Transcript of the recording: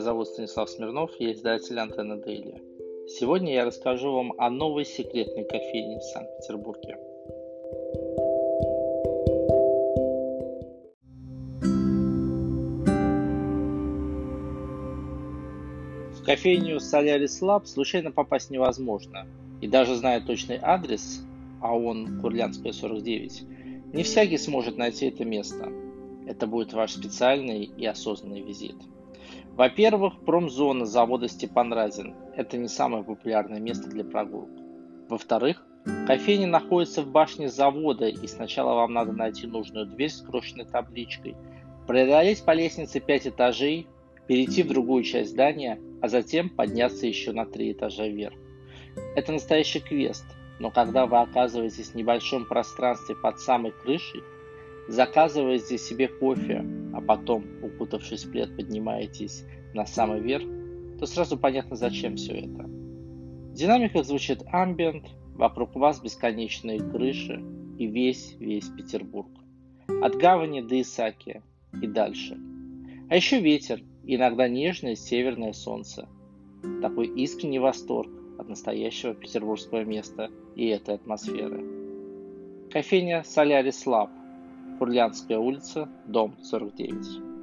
зовут Станислав Смирнов, я издатель Антенна Дейли. Сегодня я расскажу вам о новой секретной кофейне в Санкт-Петербурге. В кофейню Solaris Lab случайно попасть невозможно. И даже зная точный адрес, а он Курлянская 49, не всякий сможет найти это место. Это будет ваш специальный и осознанный визит. Во-первых, промзона завода Степан Разин – это не самое популярное место для прогулок. Во-вторых, кофейня находится в башне завода, и сначала вам надо найти нужную дверь с крошенной табличкой, преодолеть по лестнице 5 этажей, перейти в другую часть здания, а затем подняться еще на 3 этажа вверх. Это настоящий квест, но когда вы оказываетесь в небольшом пространстве под самой крышей, заказываете себе кофе, а потом, укутавшись в плед, поднимаетесь на самый верх, то сразу понятно, зачем все это. В динамиках звучит амбиент, вокруг вас бесконечные крыши и весь-весь Петербург. От гавани до Исаки и дальше. А еще ветер, иногда нежное северное солнце. Такой искренний восторг от настоящего петербургского места и этой атмосферы. Кофейня Солярис Лаб, Курлянская улица, дом 49.